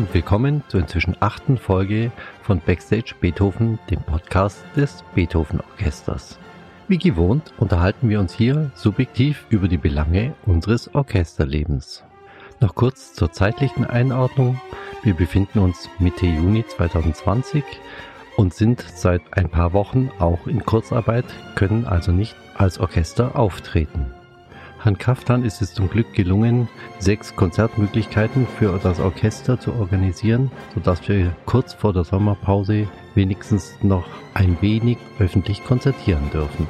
und willkommen zur inzwischen achten Folge von Backstage Beethoven, dem Podcast des Beethoven Orchesters. Wie gewohnt unterhalten wir uns hier subjektiv über die Belange unseres Orchesterlebens. Noch kurz zur zeitlichen Einordnung. Wir befinden uns Mitte Juni 2020 und sind seit ein paar Wochen auch in Kurzarbeit, können also nicht als Orchester auftreten. Herrn Kaftan ist es zum Glück gelungen, sechs Konzertmöglichkeiten für das Orchester zu organisieren, sodass wir kurz vor der Sommerpause wenigstens noch ein wenig öffentlich konzertieren dürfen.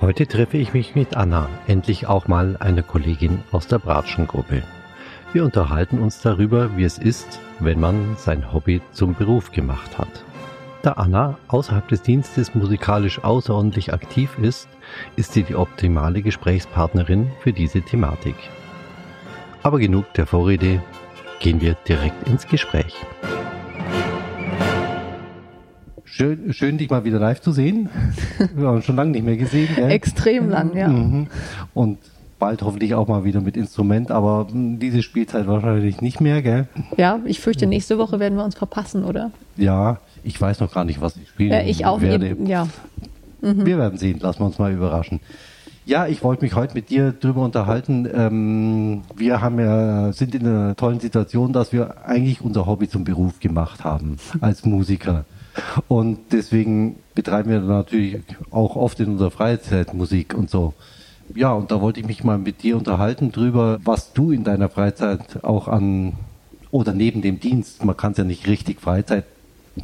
Heute treffe ich mich mit Anna, endlich auch mal eine Kollegin aus der Bratschengruppe. Wir unterhalten uns darüber, wie es ist, wenn man sein Hobby zum Beruf gemacht hat. Da Anna außerhalb des Dienstes musikalisch außerordentlich aktiv ist, ist sie die optimale Gesprächspartnerin für diese Thematik. Aber genug der Vorrede, gehen wir direkt ins Gespräch. Schön, schön dich mal wieder live zu sehen. Wir haben uns schon lange nicht mehr gesehen. Gell? Extrem lang, ja. Mhm. Und bald hoffentlich auch mal wieder mit Instrument, aber hm, diese Spielzeit wahrscheinlich nicht mehr, gell? Ja, ich fürchte, nächste Woche werden wir uns verpassen, oder? Ja, ich weiß noch gar nicht, was ich spiele. Ja, ich auch. Werde. Ja. Mhm. Wir werden sehen, lassen wir uns mal überraschen. Ja, ich wollte mich heute mit dir drüber unterhalten. Ähm, wir haben ja, sind in einer tollen Situation, dass wir eigentlich unser Hobby zum Beruf gemacht haben als Musiker. Und deswegen betreiben wir natürlich auch oft in unserer Freizeit Musik und so. Ja, und da wollte ich mich mal mit dir unterhalten drüber, was du in deiner Freizeit auch an oder neben dem Dienst, man kann es ja nicht richtig Freizeit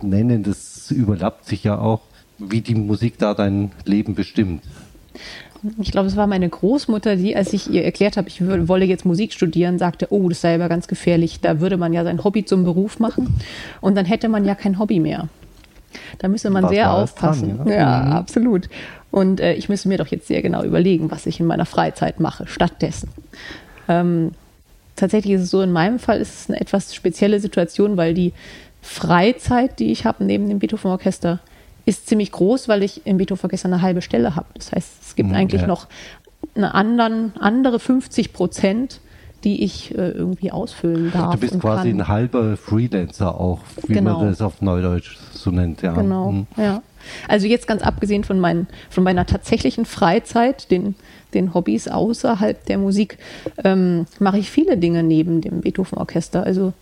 nennen, das überlappt sich ja auch, wie die Musik da dein Leben bestimmt. Ich glaube, es war meine Großmutter, die, als ich ihr erklärt habe, ich wolle jetzt Musik studieren, sagte, oh, das sei aber ganz gefährlich. Da würde man ja sein Hobby zum Beruf machen und dann hätte man ja kein Hobby mehr. Da müsste man was sehr aufpassen. Dran, ja, ja mhm. absolut. Und äh, ich müsste mir doch jetzt sehr genau überlegen, was ich in meiner Freizeit mache, stattdessen. Ähm, tatsächlich ist es so, in meinem Fall ist es eine etwas spezielle Situation, weil die Freizeit, die ich habe neben dem Beethoven-Orchester, ist ziemlich groß, weil ich im Beethoven-Orchester eine halbe Stelle habe. Das heißt, es gibt mhm, eigentlich ja. noch eine anderen, andere 50 Prozent, die ich äh, irgendwie ausfüllen darf. Du bist quasi kann. ein halber Freelancer auch, wie genau. man das auf Neudeutsch so nennt. Ja. Genau, mhm. ja. Also jetzt ganz abgesehen von, mein, von meiner tatsächlichen Freizeit, den, den Hobbys außerhalb der Musik, ähm, mache ich viele Dinge neben dem Beethoven-Orchester. Also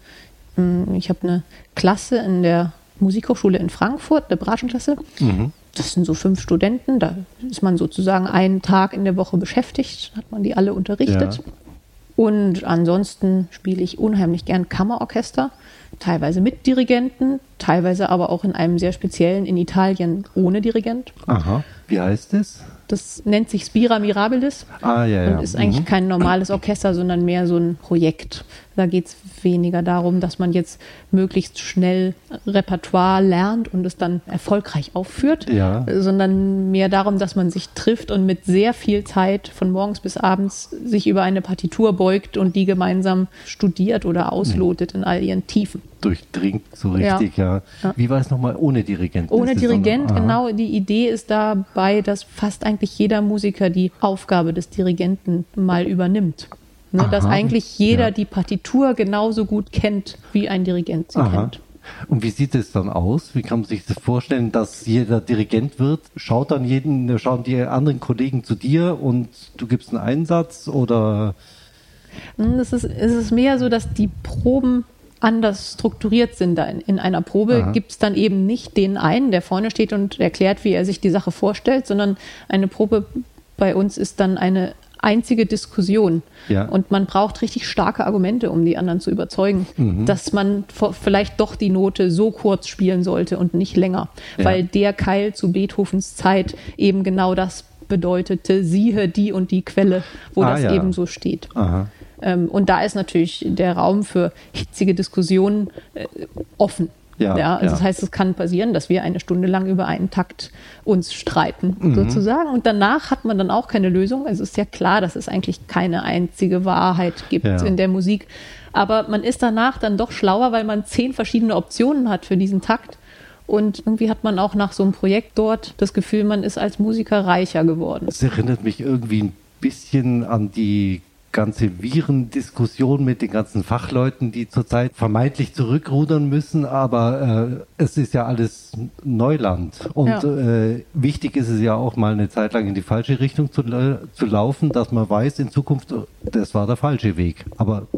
ähm, ich habe eine Klasse in der Musikhochschule in Frankfurt, eine Branchenklasse. Mhm. Das sind so fünf Studenten, da ist man sozusagen einen Tag in der Woche beschäftigt, hat man die alle unterrichtet. Ja. Und ansonsten spiele ich unheimlich gern Kammerorchester, teilweise mit Dirigenten, teilweise aber auch in einem sehr speziellen in Italien ohne Dirigent. Aha, wie heißt es? Das nennt sich Spira Mirabilis ah, ja, ja. und ist eigentlich mhm. kein normales Orchester, sondern mehr so ein Projekt. Da geht es weniger darum, dass man jetzt möglichst schnell Repertoire lernt und es dann erfolgreich aufführt, ja. sondern mehr darum, dass man sich trifft und mit sehr viel Zeit von morgens bis abends sich über eine Partitur beugt und die gemeinsam studiert oder auslotet in all ihren Tiefen. Durchdringt so richtig, ja. ja. Wie war es nochmal ohne Dirigent? Ohne Dirigent, noch, genau. Die Idee ist dabei, dass fast eigentlich jeder Musiker die Aufgabe des Dirigenten mal übernimmt. Ne, dass eigentlich jeder ja. die Partitur genauso gut kennt, wie ein Dirigent sie Aha. kennt. Und wie sieht es dann aus? Wie kann man sich das vorstellen, dass jeder Dirigent wird? Schaut dann jeden, schauen die anderen Kollegen zu dir und du gibst einen Einsatz oder? Hm, es ist, es ist mehr so, dass die Proben anders strukturiert sind. In einer Probe gibt es dann eben nicht den einen, der vorne steht und erklärt, wie er sich die Sache vorstellt, sondern eine Probe bei uns ist dann eine einzige Diskussion. Ja. Und man braucht richtig starke Argumente, um die anderen zu überzeugen, mhm. dass man vielleicht doch die Note so kurz spielen sollte und nicht länger. Ja. Weil der Keil zu Beethovens Zeit eben genau das bedeutete, siehe die und die Quelle, wo ah, das ja. eben so steht. Ähm, und da ist natürlich der Raum für hitzige Diskussionen äh, offen. Ja, ja, also ja. das heißt, es kann passieren, dass wir eine Stunde lang über einen Takt uns streiten, mhm. sozusagen. Und danach hat man dann auch keine Lösung. Also es ist ja klar, dass es eigentlich keine einzige Wahrheit gibt ja. in der Musik. Aber man ist danach dann doch schlauer, weil man zehn verschiedene Optionen hat für diesen Takt. Und irgendwie hat man auch nach so einem Projekt dort das Gefühl, man ist als Musiker reicher geworden. Es erinnert mich irgendwie ein bisschen an die ganze Virendiskussion mit den ganzen Fachleuten, die zurzeit vermeintlich zurückrudern müssen, aber äh, es ist ja alles Neuland. Und ja. äh, wichtig ist es ja auch mal eine Zeit lang in die falsche Richtung zu, zu laufen, dass man weiß, in Zukunft, das war der falsche Weg. Aber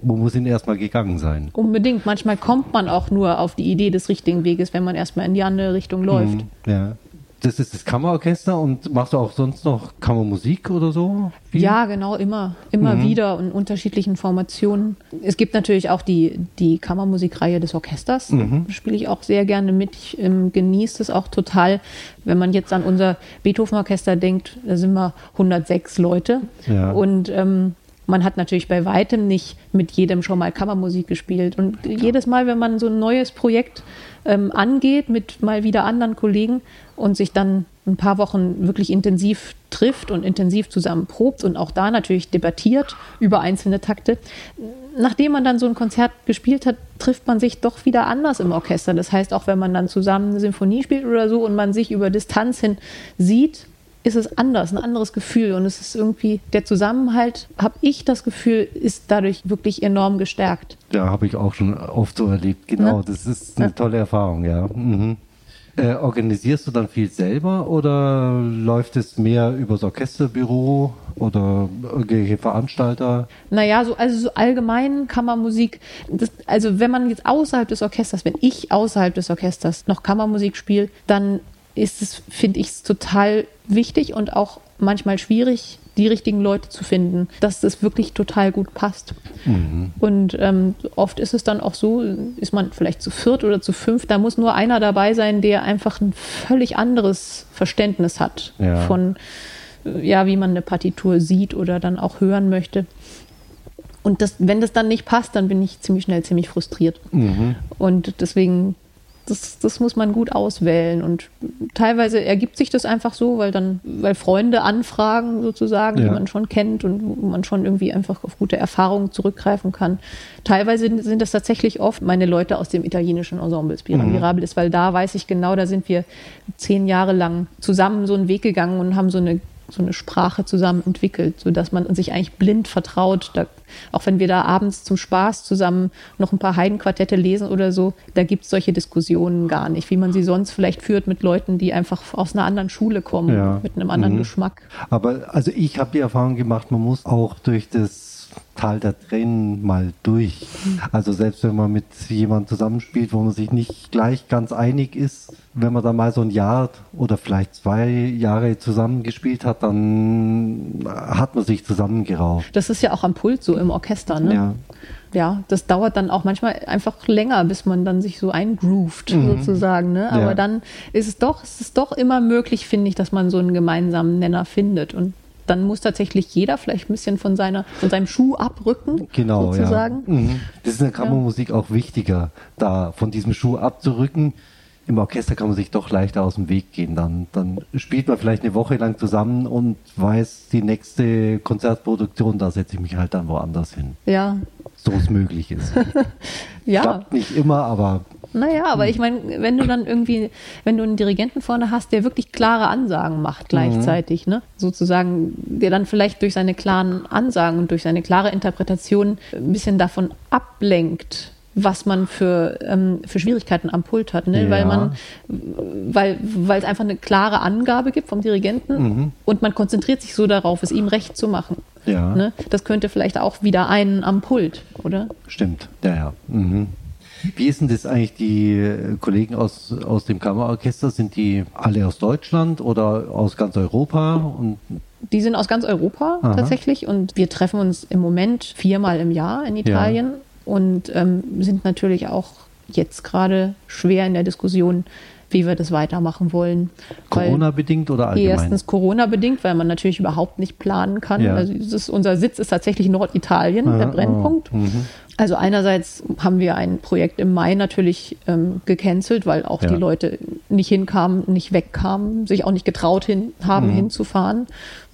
man muss ihn erstmal gegangen sein. Unbedingt. Manchmal kommt man auch nur auf die Idee des richtigen Weges, wenn man erstmal in die andere Richtung läuft. Mhm, ja das ist das Kammerorchester und machst du auch sonst noch Kammermusik oder so? Viel? Ja, genau, immer, immer mhm. wieder in unterschiedlichen Formationen. Es gibt natürlich auch die, die Kammermusikreihe des Orchesters. Mhm. Spiele ich auch sehr gerne mit. Ich ähm, genieße es auch total, wenn man jetzt an unser Beethoven-Orchester denkt, da sind wir 106 Leute. Ja. Und ähm, man hat natürlich bei weitem nicht mit jedem schon mal Kammermusik gespielt. Und Klar. jedes Mal, wenn man so ein neues Projekt ähm, angeht mit mal wieder anderen Kollegen und sich dann ein paar Wochen wirklich intensiv trifft und intensiv zusammen probt und auch da natürlich debattiert über einzelne Takte. Nachdem man dann so ein Konzert gespielt hat, trifft man sich doch wieder anders im Orchester. Das heißt, auch wenn man dann zusammen eine Sinfonie spielt oder so und man sich über Distanz hin sieht, ist es anders, ein anderes Gefühl. Und es ist irgendwie, der Zusammenhalt, habe ich das Gefühl, ist dadurch wirklich enorm gestärkt. Ja, habe ich auch schon oft so erlebt. Genau, ja. das ist eine tolle Erfahrung, ja. Mhm. Äh, organisierst du dann viel selber oder läuft es mehr übers Orchesterbüro oder irgendwelche Veranstalter? Naja, so, also so allgemein Kammermusik, das, also wenn man jetzt außerhalb des Orchesters, wenn ich außerhalb des Orchesters noch Kammermusik spiele, dann ist es, finde ich, total wichtig und auch manchmal schwierig, die richtigen Leute zu finden, dass das wirklich total gut passt. Mhm. Und ähm, oft ist es dann auch so, ist man vielleicht zu viert oder zu fünf, da muss nur einer dabei sein, der einfach ein völlig anderes Verständnis hat ja. von, ja, wie man eine Partitur sieht oder dann auch hören möchte. Und das, wenn das dann nicht passt, dann bin ich ziemlich schnell ziemlich frustriert. Mhm. Und deswegen das, das muss man gut auswählen. Und teilweise ergibt sich das einfach so, weil dann, weil Freunde anfragen sozusagen, ja. die man schon kennt und wo man schon irgendwie einfach auf gute Erfahrungen zurückgreifen kann. Teilweise sind das tatsächlich oft meine Leute aus dem italienischen Ensemble Spira mhm. Mirabilis, weil da weiß ich genau, da sind wir zehn Jahre lang zusammen so einen Weg gegangen und haben so eine so eine Sprache zusammen entwickelt, sodass man sich eigentlich blind vertraut. Da, auch wenn wir da abends zum Spaß zusammen noch ein paar Heidenquartette lesen oder so, da gibt es solche Diskussionen gar nicht, wie man sie sonst vielleicht führt mit Leuten, die einfach aus einer anderen Schule kommen, ja. mit einem anderen mhm. Geschmack. Aber also ich habe die Erfahrung gemacht, man muss auch durch das Tal der Tränen mal durch. Also selbst wenn man mit jemandem zusammenspielt, wo man sich nicht gleich ganz einig ist, wenn man dann mal so ein Jahr oder vielleicht zwei Jahre zusammengespielt hat, dann hat man sich zusammengerauft. Das ist ja auch am Pult so im Orchester, ne? Ja. Ja, das dauert dann auch manchmal einfach länger, bis man dann sich so eingroovt, mhm. sozusagen. Ne? Aber ja. dann ist es doch, ist es doch immer möglich, finde ich, dass man so einen gemeinsamen Nenner findet. Und dann muss tatsächlich jeder vielleicht ein bisschen von, seiner, von seinem Schuh abrücken. Genau, sozusagen. ja. Mhm. Das ist in der Kammermusik ja. auch wichtiger, da von diesem Schuh abzurücken. Im Orchester kann man sich doch leichter aus dem Weg gehen. Dann, dann spielt man vielleicht eine Woche lang zusammen und weiß, die nächste Konzertproduktion, da setze ich mich halt dann woanders hin. Ja. So es möglich ist. ja. Klappt nicht immer, aber naja, aber ich meine, wenn du dann irgendwie, wenn du einen Dirigenten vorne hast, der wirklich klare Ansagen macht gleichzeitig, mhm. ne? Sozusagen, der dann vielleicht durch seine klaren Ansagen und durch seine klare Interpretation ein bisschen davon ablenkt, was man für, ähm, für Schwierigkeiten am Pult hat, ne? Ja. weil man, weil, weil es einfach eine klare Angabe gibt vom Dirigenten mhm. und man konzentriert sich so darauf, es ihm recht zu machen. Ja. Ne? Das könnte vielleicht auch wieder einen am Pult, oder? Stimmt, ja, ja. Mhm. Wie ist denn das eigentlich, die äh, Kollegen aus, aus dem Kammerorchester, sind die alle aus Deutschland oder aus ganz Europa? Und die sind aus ganz Europa Aha. tatsächlich und wir treffen uns im Moment viermal im Jahr in Italien ja. und ähm, sind natürlich auch jetzt gerade schwer in der Diskussion, wie wir das weitermachen wollen. Corona-bedingt oder allgemein? Erstens Corona-bedingt, weil man natürlich überhaupt nicht planen kann. Ja. Also ist, unser Sitz ist tatsächlich Norditalien, ja, der Brennpunkt. Oh. Also einerseits haben wir ein Projekt im Mai natürlich ähm, gecancelt, weil auch ja. die Leute nicht hinkamen, nicht wegkamen, sich auch nicht getraut hin, haben, mhm. hinzufahren.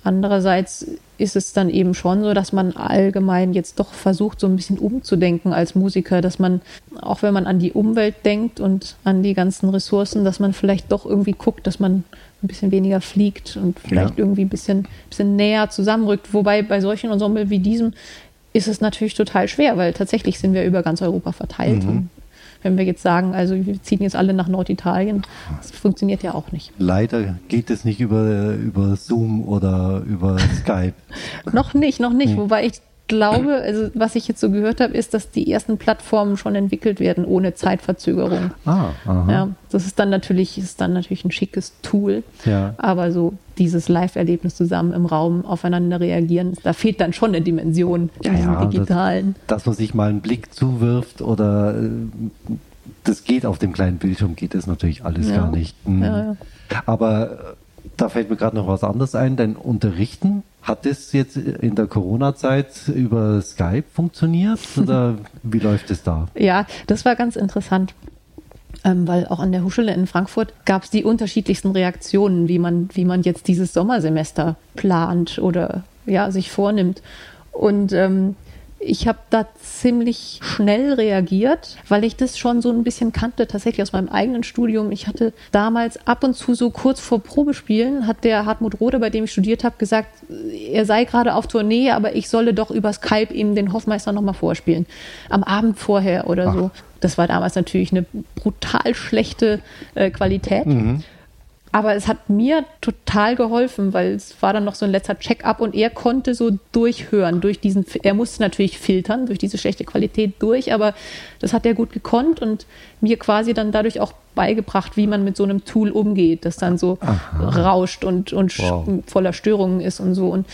Andererseits ist es dann eben schon so, dass man allgemein jetzt doch versucht, so ein bisschen umzudenken als Musiker, dass man, auch wenn man an die Umwelt denkt und an die ganzen Ressourcen, dass man vielleicht doch irgendwie guckt, dass man ein bisschen weniger fliegt und vielleicht ja. irgendwie ein bisschen, bisschen näher zusammenrückt. Wobei bei solchen Ensemble wie diesem ist es natürlich total schwer, weil tatsächlich sind wir über ganz Europa verteilt. Mhm. Wenn wir jetzt sagen, also wir ziehen jetzt alle nach Norditalien, das funktioniert ja auch nicht. Leider geht es nicht über, über Zoom oder über Skype. noch nicht, noch nicht. Mhm. Wobei ich glaube, also was ich jetzt so gehört habe, ist, dass die ersten Plattformen schon entwickelt werden ohne Zeitverzögerung. Ah, aha. Ja, das ist dann natürlich, ist dann natürlich ein schickes Tool. Ja. Aber so dieses Live-Erlebnis zusammen im Raum aufeinander reagieren, da fehlt dann schon eine Dimension ja, ja, digitalen. Das, dass man sich mal einen Blick zuwirft oder äh, das geht auf dem kleinen Bildschirm, geht das natürlich alles ja. gar nicht. Mhm. Aber äh, da fällt mir gerade noch was anderes ein, dein Unterrichten hat das jetzt in der Corona-Zeit über Skype funktioniert oder wie läuft es da? Ja, das war ganz interessant. Ähm, weil auch an der Hochschule in Frankfurt gab es die unterschiedlichsten Reaktionen, wie man, wie man jetzt dieses Sommersemester plant oder ja, sich vornimmt. Und ähm, ich habe da ziemlich schnell reagiert, weil ich das schon so ein bisschen kannte, tatsächlich aus meinem eigenen Studium. Ich hatte damals ab und zu so kurz vor Probespielen, hat der Hartmut Rode, bei dem ich studiert habe, gesagt, er sei gerade auf Tournee, aber ich solle doch über Skype ihm den Hofmeister nochmal vorspielen. Am Abend vorher oder Ach. so. Das war damals natürlich eine brutal schlechte äh, Qualität. Mhm. Aber es hat mir total geholfen, weil es war dann noch so ein letzter Check-up und er konnte so durchhören, durch diesen, er musste natürlich filtern, durch diese schlechte Qualität durch, aber das hat er gut gekonnt und mir quasi dann dadurch auch beigebracht, wie man mit so einem Tool umgeht, das dann so Aha. rauscht und, und wow. voller Störungen ist und so. Und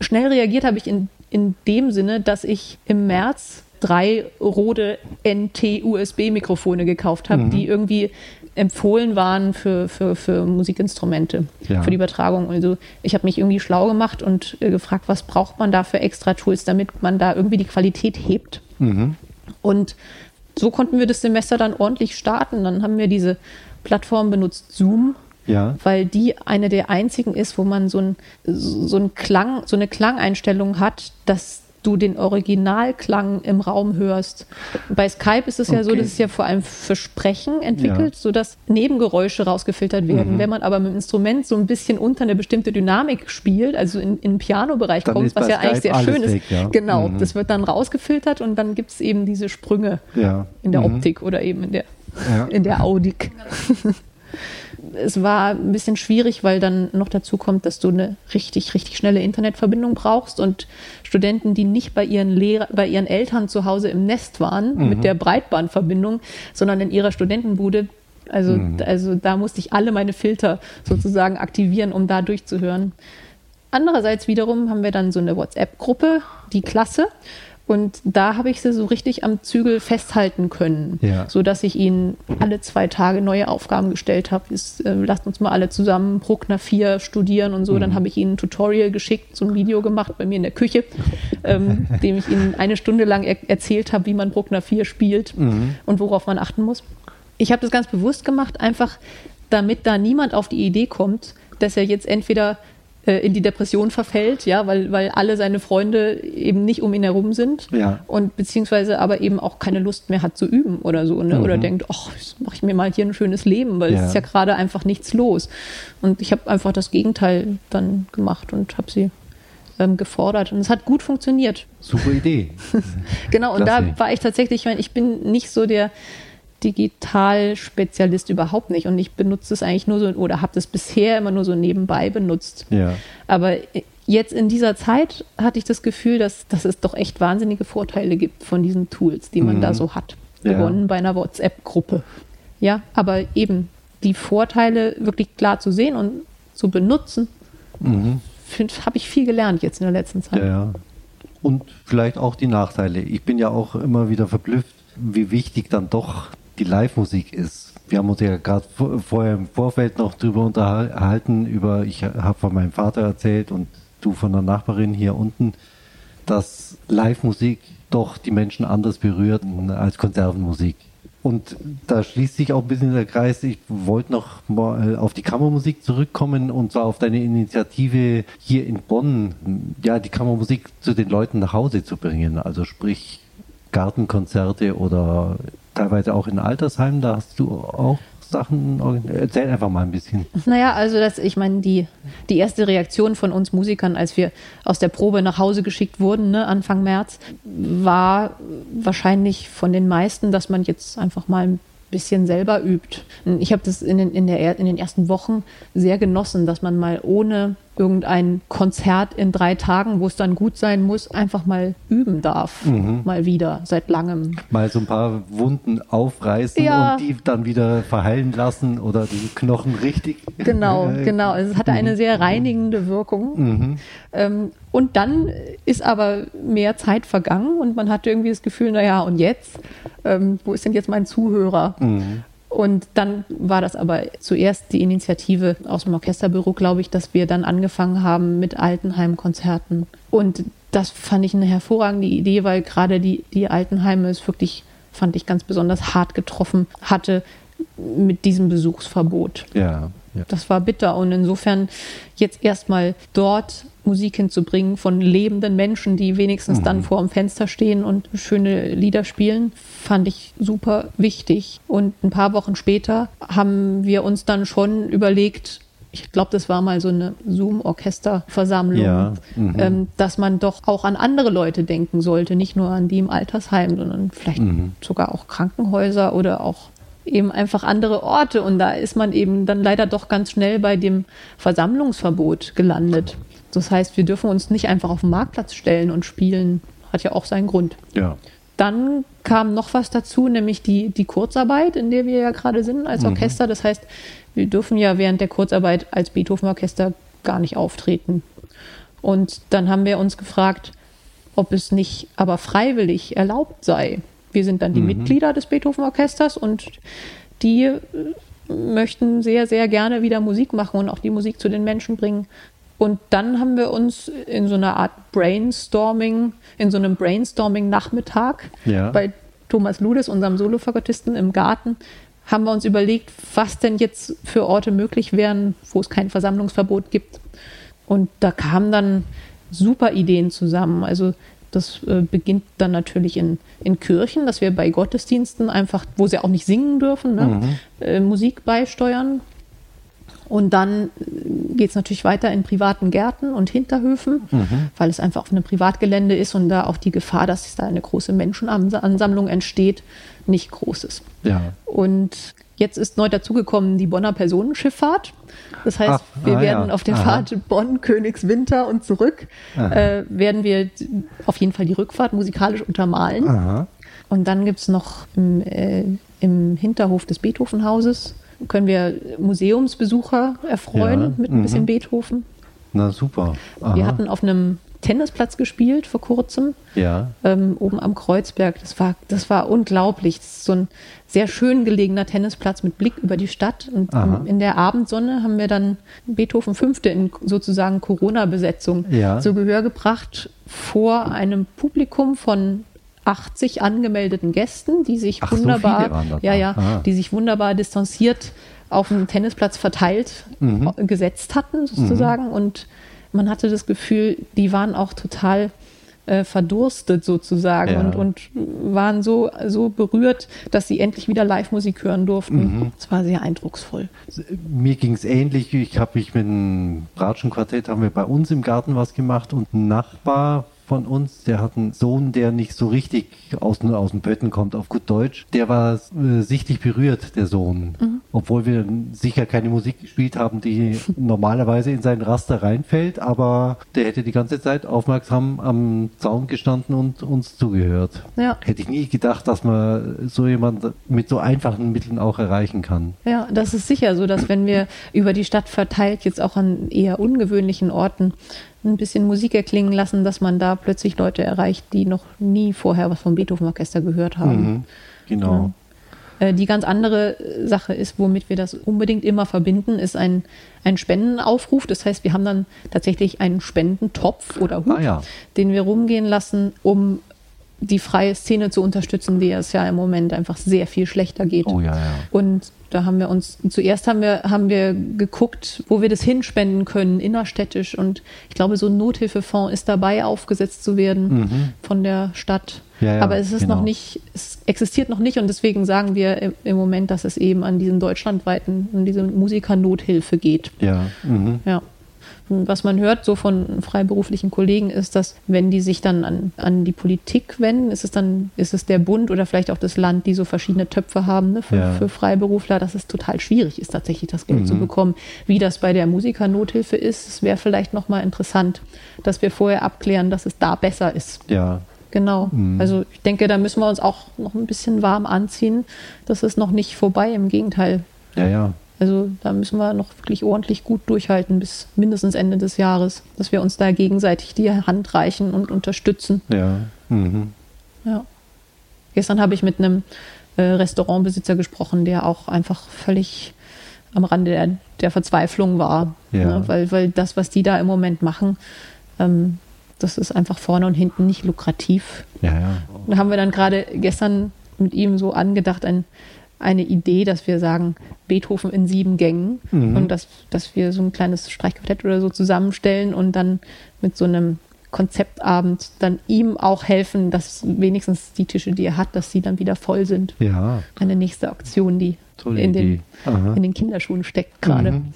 schnell reagiert habe ich in, in dem Sinne, dass ich im März drei Rode NT-USB-Mikrofone gekauft habe, mhm. die irgendwie empfohlen waren für, für, für Musikinstrumente, ja. für die Übertragung. Also ich habe mich irgendwie schlau gemacht und äh, gefragt, was braucht man da für extra Tools, damit man da irgendwie die Qualität hebt. Mhm. Und so konnten wir das Semester dann ordentlich starten. Dann haben wir diese Plattform benutzt, Zoom. Ja. Weil die eine der einzigen ist, wo man so, ein, so, ein Klang, so eine Klangeinstellung hat, dass du den Originalklang im Raum hörst. Bei Skype ist es ja so, dass es ja vor allem für Sprechen entwickelt, ja. sodass Nebengeräusche rausgefiltert werden. Mhm. Wenn man aber mit dem Instrument so ein bisschen unter eine bestimmte Dynamik spielt, also in, in den Piano-Bereich kommt, was ja Skype eigentlich sehr schön ist, weg, ja. genau, mhm. das wird dann rausgefiltert und dann gibt es eben diese Sprünge ja. in der mhm. Optik oder eben in der, in der Audik. Es war ein bisschen schwierig, weil dann noch dazu kommt, dass du eine richtig, richtig schnelle Internetverbindung brauchst und Studenten, die nicht bei ihren, Lehrer, bei ihren Eltern zu Hause im Nest waren mhm. mit der Breitbandverbindung, sondern in ihrer Studentenbude. Also, mhm. also da musste ich alle meine Filter sozusagen aktivieren, um da durchzuhören. Andererseits wiederum haben wir dann so eine WhatsApp-Gruppe, die Klasse. Und da habe ich sie so richtig am Zügel festhalten können, ja. sodass ich ihnen alle zwei Tage neue Aufgaben gestellt habe. Äh, lasst uns mal alle zusammen Bruckner 4 studieren und so. Mhm. Dann habe ich ihnen ein Tutorial geschickt, so ein Video gemacht bei mir in der Küche, ähm, dem ich ihnen eine Stunde lang er erzählt habe, wie man Bruckner 4 spielt mhm. und worauf man achten muss. Ich habe das ganz bewusst gemacht, einfach damit da niemand auf die Idee kommt, dass er jetzt entweder in die Depression verfällt, ja, weil, weil alle seine Freunde eben nicht um ihn herum sind ja. und beziehungsweise aber eben auch keine Lust mehr hat zu üben oder so, ne? Mhm. oder denkt, ach, mache ich mir mal hier ein schönes Leben, weil ja. es ist ja gerade einfach nichts los. Und ich habe einfach das Gegenteil dann gemacht und habe sie ähm, gefordert und es hat gut funktioniert. Super Idee. genau, und da war ich tatsächlich, ich meine, ich bin nicht so der Digitalspezialist überhaupt nicht und ich benutze es eigentlich nur so oder habe das bisher immer nur so nebenbei benutzt. Ja. Aber jetzt in dieser Zeit hatte ich das Gefühl, dass, dass es doch echt wahnsinnige Vorteile gibt von diesen Tools, die man mhm. da so hat. Gewonnen ja. bei einer WhatsApp-Gruppe. Ja, aber eben die Vorteile wirklich klar zu sehen und zu benutzen, mhm. habe ich viel gelernt jetzt in der letzten Zeit. Ja, und vielleicht auch die Nachteile. Ich bin ja auch immer wieder verblüfft, wie wichtig dann doch die Live-Musik ist. Wir haben uns ja gerade vorher im Vorfeld noch drüber unterhalten, über, ich habe von meinem Vater erzählt und du von der Nachbarin hier unten. dass Live-Musik doch die Menschen anders berührt als Konservenmusik. Und da schließt sich auch ein bisschen der Kreis. Ich wollte noch mal auf die Kammermusik zurückkommen und zwar auf deine Initiative hier in Bonn, ja, die Kammermusik zu den Leuten nach Hause zu bringen. Also sprich Gartenkonzerte oder teilweise auch in Altersheimen. Da hast du auch Sachen? Erzähl einfach mal ein bisschen. Naja, also das, ich meine, die, die erste Reaktion von uns Musikern, als wir aus der Probe nach Hause geschickt wurden, ne, Anfang März, war wahrscheinlich von den meisten, dass man jetzt einfach mal ein bisschen selber übt. Ich habe das in den, in, der, in den ersten Wochen sehr genossen, dass man mal ohne irgendein Konzert in drei Tagen, wo es dann gut sein muss, einfach mal üben darf. Mhm. Mal wieder, seit langem. Mal so ein paar Wunden aufreißen ja. und die dann wieder verheilen lassen oder die Knochen richtig. Genau, genau. Also es hatte eine mhm. sehr reinigende Wirkung. Mhm. Ähm, und dann ist aber mehr Zeit vergangen und man hatte irgendwie das Gefühl, naja, und jetzt? Ähm, wo ist denn jetzt mein Zuhörer? Mhm. Und dann war das aber zuerst die Initiative aus dem Orchesterbüro, glaube ich, dass wir dann angefangen haben mit Altenheimkonzerten. Und das fand ich eine hervorragende Idee, weil gerade die, die Altenheime es wirklich, fand ich ganz besonders hart getroffen hatte mit diesem Besuchsverbot. Ja, ja. Das war bitter. Und insofern jetzt erstmal dort Musik hinzubringen von lebenden Menschen, die wenigstens mhm. dann vor dem Fenster stehen und schöne Lieder spielen, fand ich super wichtig. Und ein paar Wochen später haben wir uns dann schon überlegt, ich glaube, das war mal so eine Zoom-Orchesterversammlung, ja, mhm. ähm, dass man doch auch an andere Leute denken sollte, nicht nur an die im Altersheim, sondern vielleicht mhm. sogar auch Krankenhäuser oder auch eben einfach andere Orte. Und da ist man eben dann leider doch ganz schnell bei dem Versammlungsverbot gelandet. Das heißt, wir dürfen uns nicht einfach auf den Marktplatz stellen und spielen. Hat ja auch seinen Grund. Ja. Dann kam noch was dazu, nämlich die, die Kurzarbeit, in der wir ja gerade sind als mhm. Orchester. Das heißt, wir dürfen ja während der Kurzarbeit als Beethoven-Orchester gar nicht auftreten. Und dann haben wir uns gefragt, ob es nicht aber freiwillig erlaubt sei. Wir sind dann die mhm. Mitglieder des Beethoven-Orchesters und die äh, möchten sehr, sehr gerne wieder Musik machen und auch die Musik zu den Menschen bringen. Und dann haben wir uns in so einer Art Brainstorming, in so einem Brainstorming-Nachmittag ja. bei Thomas Ludes, unserem Solofagottisten im Garten, haben wir uns überlegt, was denn jetzt für Orte möglich wären, wo es kein Versammlungsverbot gibt. Und da kamen dann super Ideen zusammen. Also das äh, beginnt dann natürlich in, in Kirchen, dass wir bei Gottesdiensten einfach, wo sie auch nicht singen dürfen, ne, mhm. äh, Musik beisteuern. Und dann geht es natürlich weiter in privaten Gärten und Hinterhöfen, mhm. weil es einfach auf einem Privatgelände ist und da auch die Gefahr, dass da eine große Menschenansammlung entsteht, nicht groß ist. Ja. Und jetzt ist neu dazugekommen die Bonner Personenschifffahrt. Das heißt, Ach, wir ah, werden ja. auf der Aha. Fahrt Bonn, Königswinter und zurück, äh, werden wir auf jeden Fall die Rückfahrt musikalisch untermalen. Aha. Und dann gibt es noch im, äh, im Hinterhof des Beethovenhauses können wir Museumsbesucher erfreuen ja, mit ein bisschen mhm. Beethoven. Na super. Aha. Wir hatten auf einem Tennisplatz gespielt vor kurzem. Ja. Ähm, oben am Kreuzberg. Das war, das war unglaublich. Das ist so ein sehr schön gelegener Tennisplatz mit Blick über die Stadt. Und Aha. in der Abendsonne haben wir dann Beethoven Fünfte in sozusagen Corona-Besetzung ja. zu Gehör gebracht vor einem Publikum von 80 angemeldeten Gästen, die sich Ach, wunderbar, so ja, ja, ah. die sich wunderbar distanziert auf dem Tennisplatz verteilt mhm. gesetzt hatten sozusagen. Mhm. Und man hatte das Gefühl, die waren auch total äh, verdurstet sozusagen ja. und, und waren so, so berührt, dass sie endlich wieder Live-Musik hören durften. Mhm. Das war sehr eindrucksvoll. Mir ging es ähnlich. Ich habe mich mit dem Bratschenquartett haben wir bei uns im Garten was gemacht und ein Nachbar von uns, der hat einen Sohn, der nicht so richtig aus, aus dem Pötten kommt, auf gut Deutsch. Der war äh, sichtlich berührt, der Sohn. Mhm. Obwohl wir sicher keine Musik gespielt haben, die normalerweise in seinen Raster reinfällt, aber der hätte die ganze Zeit aufmerksam am Zaun gestanden und uns zugehört. Ja. Hätte ich nie gedacht, dass man so jemand mit so einfachen Mitteln auch erreichen kann. Ja, das ist sicher so, dass wenn wir über die Stadt verteilt, jetzt auch an eher ungewöhnlichen Orten, ein bisschen Musik erklingen lassen, dass man da plötzlich Leute erreicht, die noch nie vorher was vom Beethoven-Orchester gehört haben. Mhm, genau. Äh, die ganz andere Sache ist, womit wir das unbedingt immer verbinden, ist ein, ein Spendenaufruf. Das heißt, wir haben dann tatsächlich einen Spendentopf oder Hut, Ah, ja. den wir rumgehen lassen, um die freie Szene zu unterstützen, die es ja im Moment einfach sehr viel schlechter geht. Oh ja, ja. Und da haben wir uns, zuerst haben wir, haben wir geguckt, wo wir das hinspenden können, innerstädtisch. Und ich glaube, so ein Nothilfefonds ist dabei, aufgesetzt zu werden von der Stadt. Mhm. Ja, ja, Aber es ist genau. noch nicht, es existiert noch nicht und deswegen sagen wir im- im Moment, dass es eben an diesen deutschlandweiten, an diese Musikernothilfe geht. Ja. Mhm. Ja. Was man hört so von freiberuflichen Kollegen ist, dass wenn die sich dann an, an die Politik wenden, ist es dann, ist es der Bund oder vielleicht auch das Land, die so verschiedene Töpfe haben ne, für, Ja. für Freiberufler, dass es total schwierig ist, tatsächlich das Geld Mhm. zu bekommen. Wie das bei der Musikernothilfe ist, es wäre vielleicht nochmal interessant, dass wir vorher abklären, dass es da besser ist. Ja. Genau. Mhm. Also ich denke, da müssen wir uns auch noch ein bisschen warm anziehen. Das ist noch nicht vorbei, im Gegenteil. Ja, ja. Also da müssen wir noch wirklich ordentlich gut durchhalten bis mindestens Ende des Jahres, dass wir uns da gegenseitig die Hand reichen und unterstützen. Ja. Mhm. Ja. Gestern habe ich mit einem äh, Restaurantbesitzer gesprochen, der auch einfach völlig am Rande der, der Verzweiflung war. Ja. Ne? Weil, weil das, was die da im Moment machen, ähm, das ist einfach vorne und hinten nicht lukrativ. Ja, ja. Da haben wir dann gerade gestern mit ihm so angedacht, ein, eine Idee, dass wir sagen, Beethoven in sieben Gängen Mhm. und dass, dass wir so ein kleines Streichquartett oder so zusammenstellen und dann mit so einem Konzeptabend dann ihm auch helfen, dass wenigstens die Tische, die er hat, dass sie dann wieder voll sind. Ja. Eine nächste Aktion, die Tolle in den. Aha. in den Kinderschuhen steckt gerade. Mhm.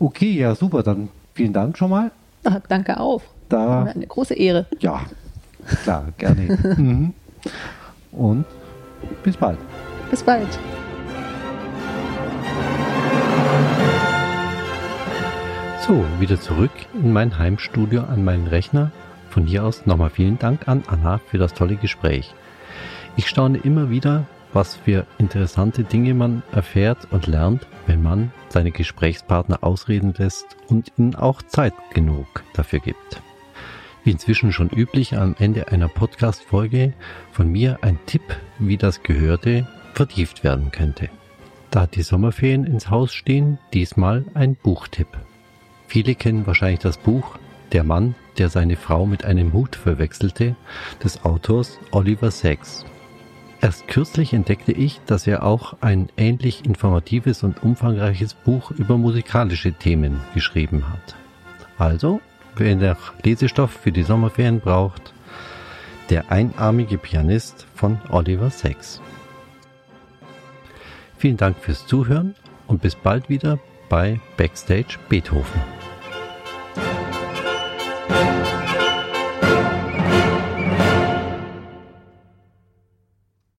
Okay, ja, super. Dann vielen Dank schon mal. Ah, danke auch. Da, Eine große Ehre. ja, klar, gerne. mhm. Und bis bald. Bis bald. So, wieder zurück in mein Heimstudio an meinen Rechner. Von hier aus nochmal vielen Dank an Anna für das tolle Gespräch. Ich staune immer wieder, was für interessante Dinge man erfährt und lernt, wenn man seine Gesprächspartner ausreden lässt und ihnen auch Zeit genug dafür gibt. Wie inzwischen schon üblich am Ende einer Podcast-Folge von mir ein Tipp, wie das Gehörte vertieft werden könnte. Da die Sommerferien ins Haus stehen, diesmal ein Buchtipp. Viele kennen wahrscheinlich das Buch Der Mann, der seine Frau mit einem Hut verwechselte, des Autors Oliver Sacks. Erst kürzlich entdeckte ich, dass er auch ein ähnlich informatives und umfangreiches Buch über musikalische Themen geschrieben hat. Also, wer noch Lesestoff für die Sommerferien braucht, Der einarmige Pianist von Oliver Sacks. Vielen Dank fürs Zuhören und bis bald wieder bei Backstage Beethoven.